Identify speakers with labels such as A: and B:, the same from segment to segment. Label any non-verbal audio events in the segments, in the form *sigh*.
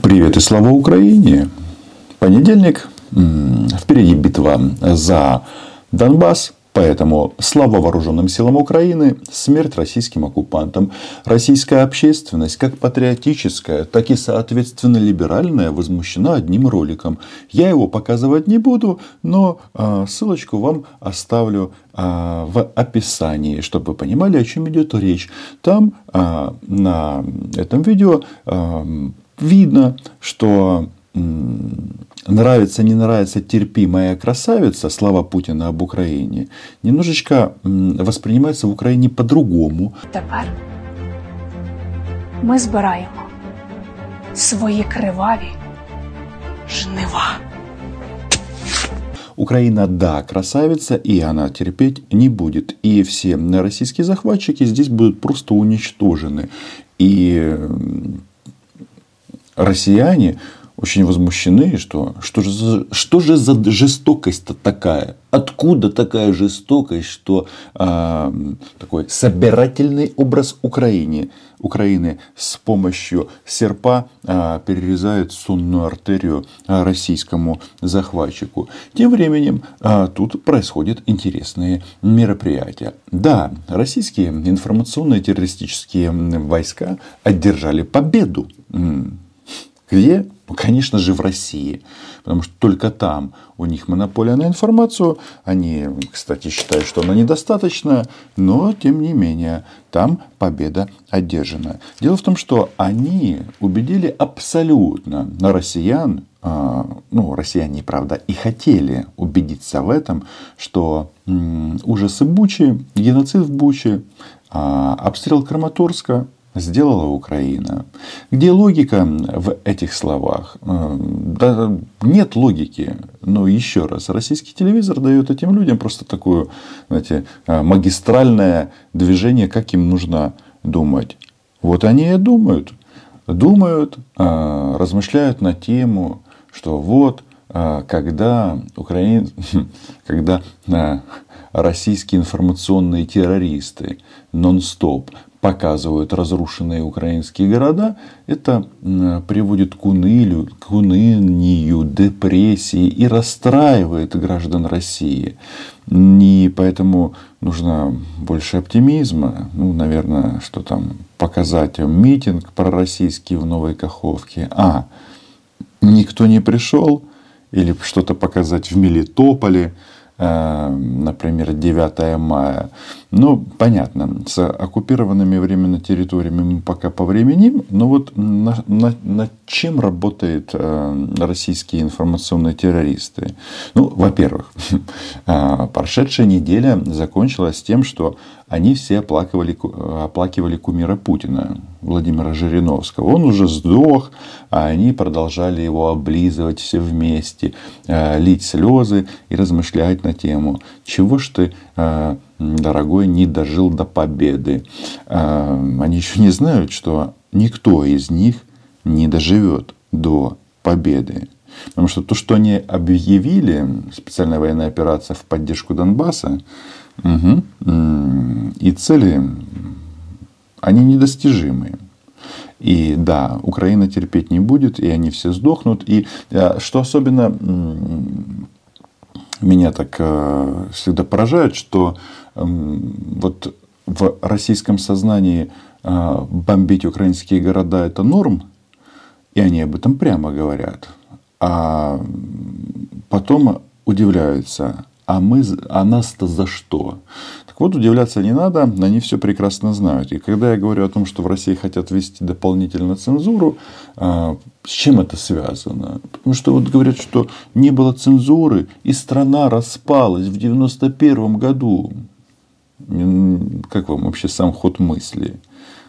A: Привет и слава Украине! Понедельник. Впереди битва за Донбасс. Поэтому слава вооруженным силам Украины, смерть российским оккупантам. Российская общественность, как патриотическая, так и соответственно либеральная, возмущена одним роликом. Я его показывать не буду, но а, ссылочку вам оставлю а, в описании, чтобы вы понимали, о чем идет речь. Там а, на этом видео видно, что нравится, не нравится, терпи, моя красавица, слава Путина об Украине, немножечко воспринимается в Україні по-другому.
B: Тепер ми збираємо свої криваві жнива.
A: Украина, да, красавица, и она терпеть не будет. И все российские захватчики здесь будут просто уничтожены. И россияне очень возмущены, что, что, же, что же за жестокость-то такая? Откуда такая жестокость, что а, такой собирательный образ Украины, Украины с помощью серпа а, перерезает сонную артерию а, российскому захватчику. Тем временем а, тут происходят интересные мероприятия. Да, российские информационные террористические войска одержали победу. Где? Ну, конечно же, в России. Потому что только там у них монополия на информацию. Они, кстати, считают, что она недостаточная, но, тем не менее, там победа одержана. Дело в том, что они убедили абсолютно на россиян, а, ну, россияне, правда, и хотели убедиться в этом, что ужасы Бучи, геноцид в Буче, а, обстрел Краматорска сделала Украина. Где логика в этих словах? Э, да, нет логики. Но еще раз, российский телевизор дает этим людям просто такое знаете, э, магистральное движение, как им нужно думать. Вот они и думают. Думают, э, размышляют на тему, что вот, когда, Украин... *laughs* когда российские информационные террористы нон-стоп показывают разрушенные украинские города, это приводит к унылью, к унынию, депрессии и расстраивает граждан России. И поэтому нужно больше оптимизма. Ну, наверное, что там показать митинг пророссийский в Новой Каховке. А, никто не пришел, или что-то показать в Мелитополе, например, 9 мая. Ну, понятно, с оккупированными временно территориями мы пока повременим, но вот на, на, над чем работают э, российские информационные террористы? Ну, во-первых, *laughs* э, прошедшая неделя закончилась тем, что они все оплакивали, оплакивали кумира Путина, Владимира Жириновского. Он уже сдох, а они продолжали его облизывать все вместе, э, лить слезы и размышлять на тему, чего ж ты, э, дорогой, не дожил до победы. Э, они еще не знают, что никто из них не доживет до победы. Потому что то, что они объявили, специальная военная операция в поддержку Донбасса, Угу. И цели, они недостижимые. И да, Украина терпеть не будет, и они все сдохнут. И э, что особенно меня так э, всегда поражает, что вот в российском сознании э, бомбить украинские города это норм, и они об этом прямо говорят. А потом удивляются, а, мы, а нас-то за что? Так вот, удивляться не надо, они все прекрасно знают. И когда я говорю о том, что в России хотят ввести дополнительно цензуру, а, с чем это связано? Потому что вот говорят, что не было цензуры, и страна распалась в 91 году. Как вам вообще сам ход мысли?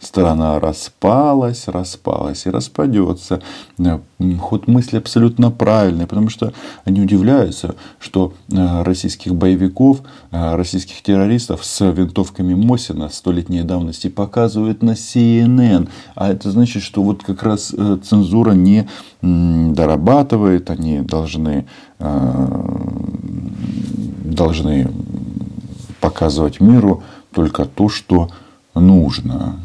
A: Страна распалась, распалась и распадется. Э, ход мысли абсолютно правильный, потому что они удивляются, что э, российских боевиков, э, российских террористов с винтовками Мосина столетней давности показывают на CNN. А это значит, что вот как раз цензура не дорабатывает, они должны, должны показывать миру только то, что нужно.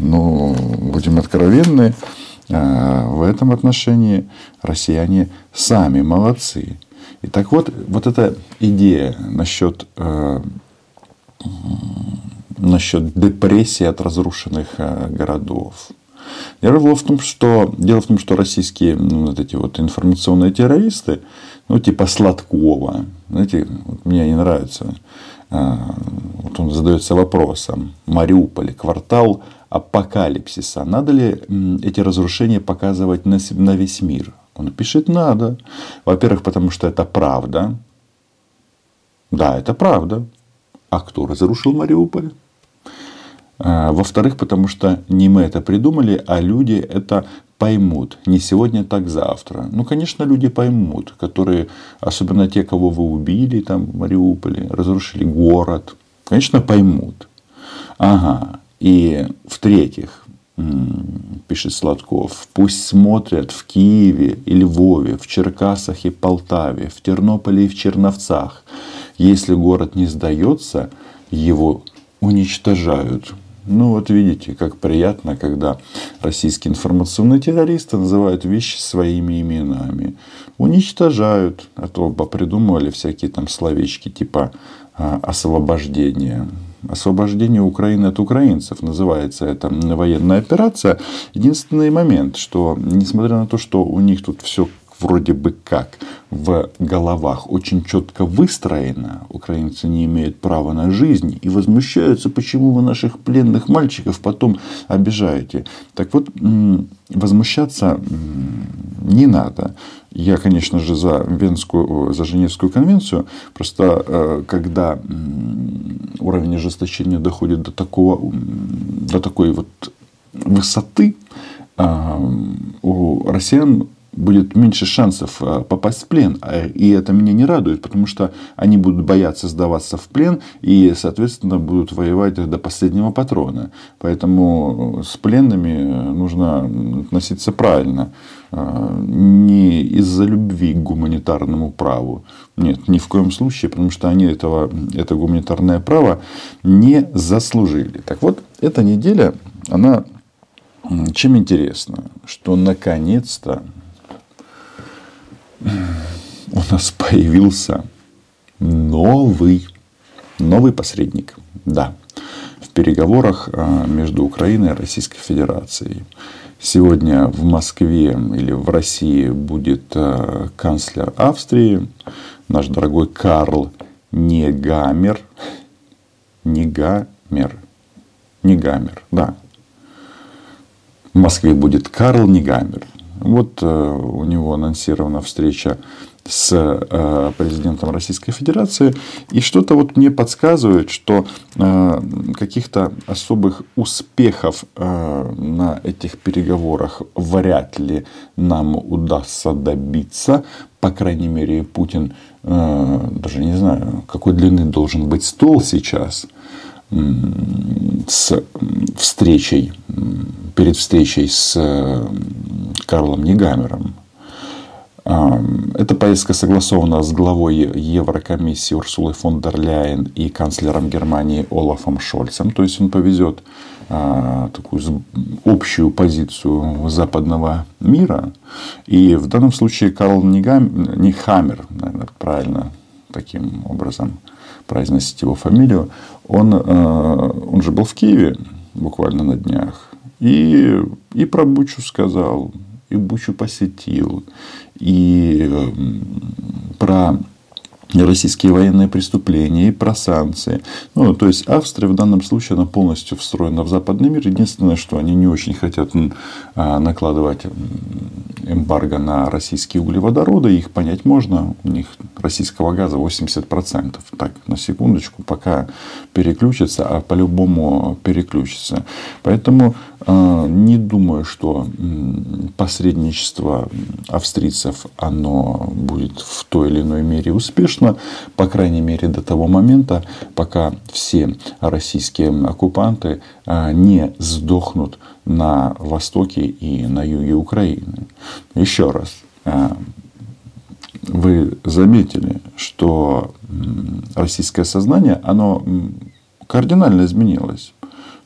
A: Но будем откровенны, в этом отношении россияне сами молодцы. И так вот, вот эта идея насчет, э, насчет депрессии от разрушенных э, городов. Дело в том, что, дело в том, что российские ну, вот эти вот информационные террористы, ну, типа Сладкова, знаете, вот мне не нравится, э, вот он задается вопросом, Мариуполь, квартал апокалипсиса, надо ли эти разрушения показывать на, на весь мир? Он пишет, надо. Во-первых, потому что это правда. Да, это правда. А кто разрушил Мариуполь? А, во-вторых, потому что не мы это придумали, а люди это поймут. Не сегодня, так завтра. Ну, конечно, люди поймут, которые, особенно те, кого вы убили там в Мариуполе, разрушили город. Конечно, поймут. Ага. И в-третьих, пишет Сладков, пусть смотрят в Киеве и Львове, в Черкасах и Полтаве, в Тернополе и в Черновцах. Если город не сдается, его уничтожают. Ну вот видите, как приятно, когда российские информационные террористы называют вещи своими именами. Уничтожают, а то придумывали всякие там словечки типа а, освобождение освобождение Украины от украинцев. Называется это военная операция. Единственный момент, что несмотря на то, что у них тут все вроде бы как в головах очень четко выстроено, украинцы не имеют права на жизнь и возмущаются, почему вы наших пленных мальчиков потом обижаете. Так вот, возмущаться не надо. Я, конечно же, за Венскую, за Женевскую конвенцию. Просто э, когда уровень ожесточения доходит до такого, до такой вот высоты, у россиян будет меньше шансов э, попасть в плен. А, и это меня не радует, потому что они будут бояться сдаваться в плен и, соответственно, будут воевать до последнего патрона. Поэтому с пленными нужно относиться правильно. Не из-за любви к гуманитарному праву. Нет, ни в коем случае, потому что они этого, это гуманитарное право не заслужили. Так вот, эта неделя, она чем интересна? Что наконец-то у нас появился новый, новый посредник. Да, в переговорах а, между Украиной и Российской Федерацией. Сегодня в Москве или в России будет а, канцлер Австрии, наш дорогой Карл Негамер. Негамер. Негамер, да. В Москве будет Карл Негамер. Вот э, у него анонсирована встреча с э, президентом Российской Федерации. И что-то вот мне подсказывает, что э, каких-то особых успехов на этих переговорах вряд ли нам удастся добиться. По крайней мере, Путин даже не знаю, какой длины должен быть стол сейчас с встречей, перед встречей с Карлом Негамером. Эта поездка согласована с главой Еврокомиссии Урсулой фон дер Ляйен и канцлером Германии Олафом Шольцем. То есть он повезет а, такую общую позицию западного мира. И в данном случае Карл Негам... не Хаммер, наверное, правильно таким образом произносить его фамилию, он, а, он же был в Киеве буквально на днях. И, и про Бучу сказал, и Бучу посетил, и эм, про российские военные преступления и про санкции. Ну, то есть Австрия в данном случае она полностью встроена в западный мир. Единственное, что они не очень хотят а, накладывать эмбарго на российские углеводороды. Их понять можно. У них российского газа 80%. Так, на секундочку, пока переключится, а по-любому переключится. Поэтому а, не думаю, что посредничество австрийцев оно будет в той или иной мере успешно, по крайней мере до того момента, пока все российские оккупанты а, не сдохнут на востоке и на юге Украины. Еще раз, а, вы заметили, что российское сознание, оно кардинально изменилось.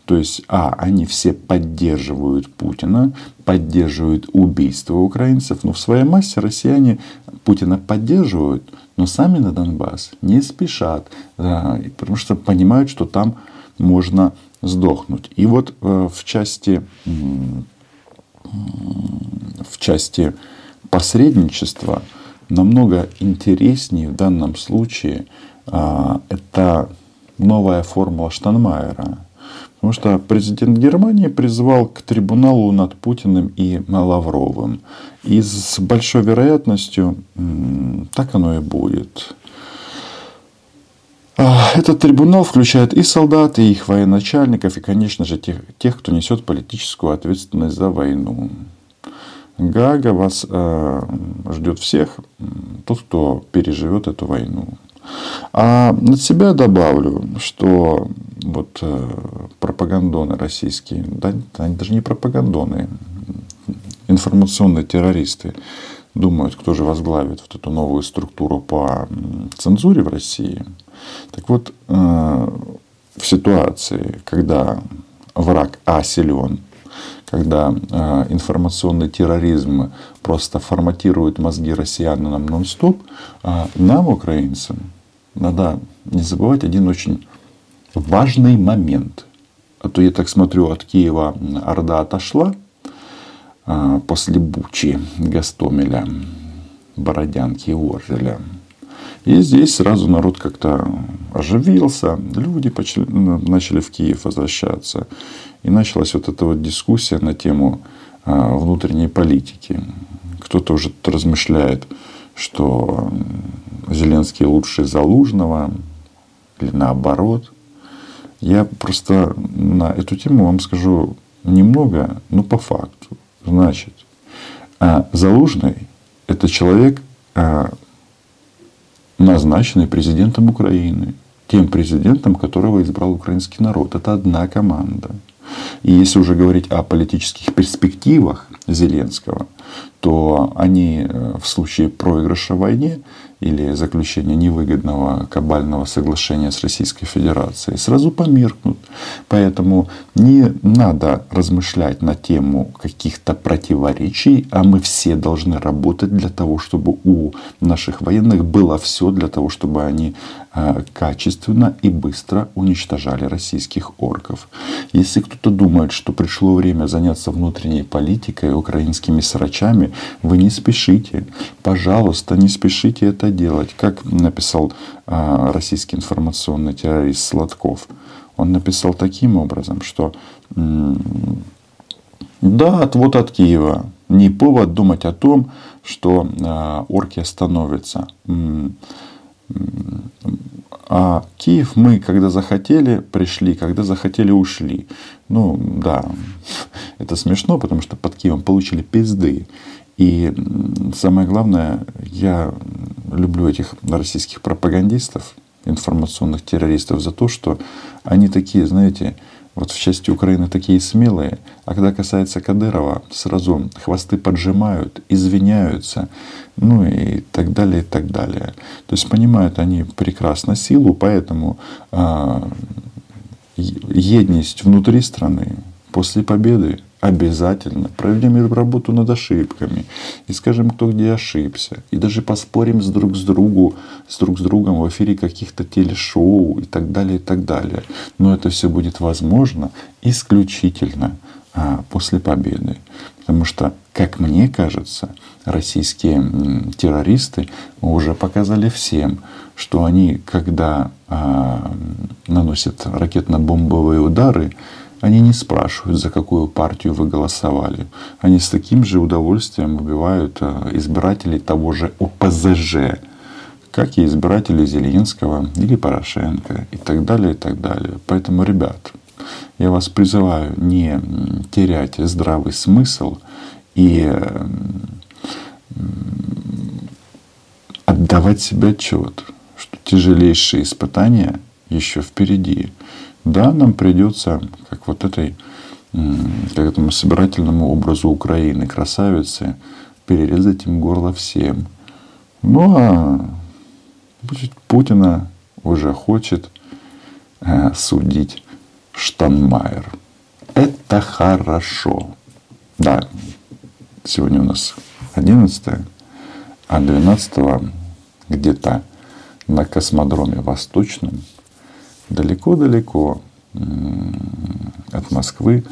A: То есть, а, они все поддерживают Путина, поддерживают убийство украинцев, но в своей массе россияне Путина поддерживают, но сами на Донбасс не спешат, да, потому что понимают, что там можно сдохнуть. И вот э, в части, в части посредничества намного интереснее в данном случае а, это новая формула Штанмайера. Потому что президент Германии призвал к трибуналу над Путиным и Лавровым. И с большой вероятностью так оно и будет. А, этот трибунал включает и солдат, и их военачальников, и, конечно же, тех, тех кто несет политическую ответственность за войну. Гага вас э, ждет всех, тот, кто переживет эту войну. А от себя добавлю, что вот э, пропагандоны российские, да, они даже не пропагандоны, информационные террористы думают, кто же возглавит вот эту новую структуру по цензуре в России. Так вот, э, в ситуации, когда враг А силен, когда э, информационный терроризм просто форматирует мозги россиянам нон-стоп, э, нам, украинцам, надо не забывать один очень важный момент. А то я так смотрю, от Киева Орда отошла э, после Бучи, Гастомеля, Бородянки Оржеля. И здесь сразу народ как-то оживился, люди начали в Киев возвращаться. И началась вот эта вот дискуссия на тему а, внутренней политики. Кто-то уже размышляет, что Зеленский лучше Залужного или наоборот. Я просто на эту тему вам скажу немного, но по факту. Значит, а, Залужный – это человек, а, назначенный президентом Украины, тем президентом, которого избрал украинский народ. Это одна команда. И если уже говорить о политических перспективах Зеленского, то они э, в случае проигрыша в войне или заключения невыгодного кабального соглашения с Российской Федерацией сразу померкнут. Поэтому не надо размышлять на тему каких-то противоречий, а мы все должны работать для того, чтобы у наших военных было все для того, чтобы они э, качественно и быстро уничтожали российских орков. Если кто-то думает, что пришло время заняться внутренней политикой, украинскими срачами, вы не спешите. Пожалуйста, не спешите это делать. Как написал а, российский информационный террорист Сладков. Он написал таким образом, что да, отвод от Киева. Не повод думать о том, что а, орки остановятся. А Киев мы, когда захотели, пришли, когда захотели, ушли. Ну, да, *laughs* это смешно, потому что под Киевом получили пизды. И самое главное, я люблю этих российских пропагандистов, информационных террористов за то, что они такие, знаете, вот в части Украины такие смелые, а когда касается Кадырова, сразу хвосты поджимают, извиняются, ну и так далее, и так далее. То есть понимают они прекрасно силу, поэтому а, едность внутри страны после победы обязательно проведем работу над ошибками и скажем, кто где ошибся. И даже поспорим с друг с другу, с друг с другом в эфире каких-то телешоу и так далее, и так далее. Но это все будет возможно исключительно а, после победы. Потому что, как мне кажется, российские террористы уже показали всем, что они, когда а, наносят ракетно-бомбовые удары, они не спрашивают, за какую партию вы голосовали. Они с таким же удовольствием убивают э, избирателей того же ОПЗЖ, как и избиратели Зеленского или Порошенко и так далее, и так далее. Поэтому, ребят, я вас призываю не терять здравый смысл и отдавать себе отчет, что тяжелейшие испытания еще впереди. Да, нам придется, как вот этой, как этому собирательному образу Украины, красавицы, перерезать им горло всем. Ну а Путина уже хочет э, судить Штанмайер. Это хорошо. Да, сегодня у нас 11 а 12 где-то на космодроме Восточном, далеко-далеко от Москвы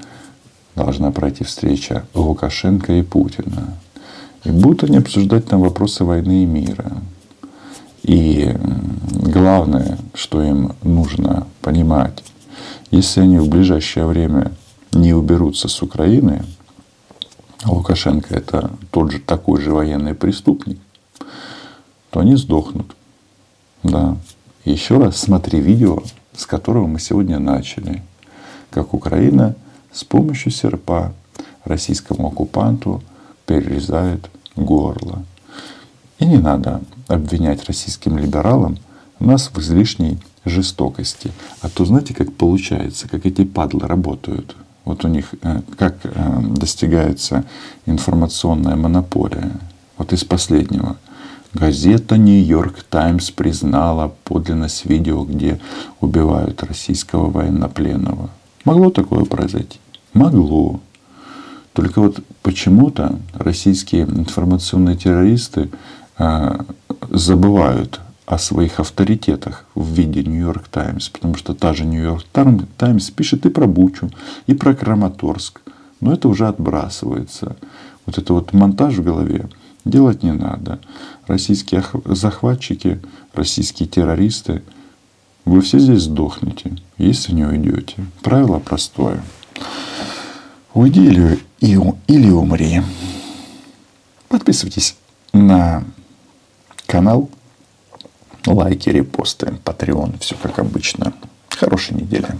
A: должна пройти встреча Лукашенко и Путина. И будут они обсуждать там вопросы войны и мира. И главное, что им нужно понимать, если они в ближайшее время не уберутся с Украины, Лукашенко это тот же такой же военный преступник, то они сдохнут. Да. Еще раз смотри видео, с которого мы сегодня начали. Как Украина с помощью серпа российскому оккупанту перерезает горло. И не надо обвинять российским либералам нас в излишней жестокости. А то знаете, как получается, как эти падлы работают. Вот у них э, как э, достигается информационная монополия. Вот из последнего. Газета «Нью-Йорк Таймс» признала подлинность видео, где убивают российского военнопленного. Могло такое произойти? Могло. Только вот почему-то российские информационные террористы э, забывают о своих авторитетах в виде Нью-Йорк Таймс, потому что та же Нью-Йорк Таймс пишет и про Бучу, и про Краматорск. Но это уже отбрасывается. Вот это вот монтаж в голове делать не надо. Российские захватчики, российские террористы, вы все здесь сдохнете, если не уйдете. Правило простое. Уйди или, или умри. Подписывайтесь на канал лайки, репосты, Patreon, все как обычно. Хорошей недели.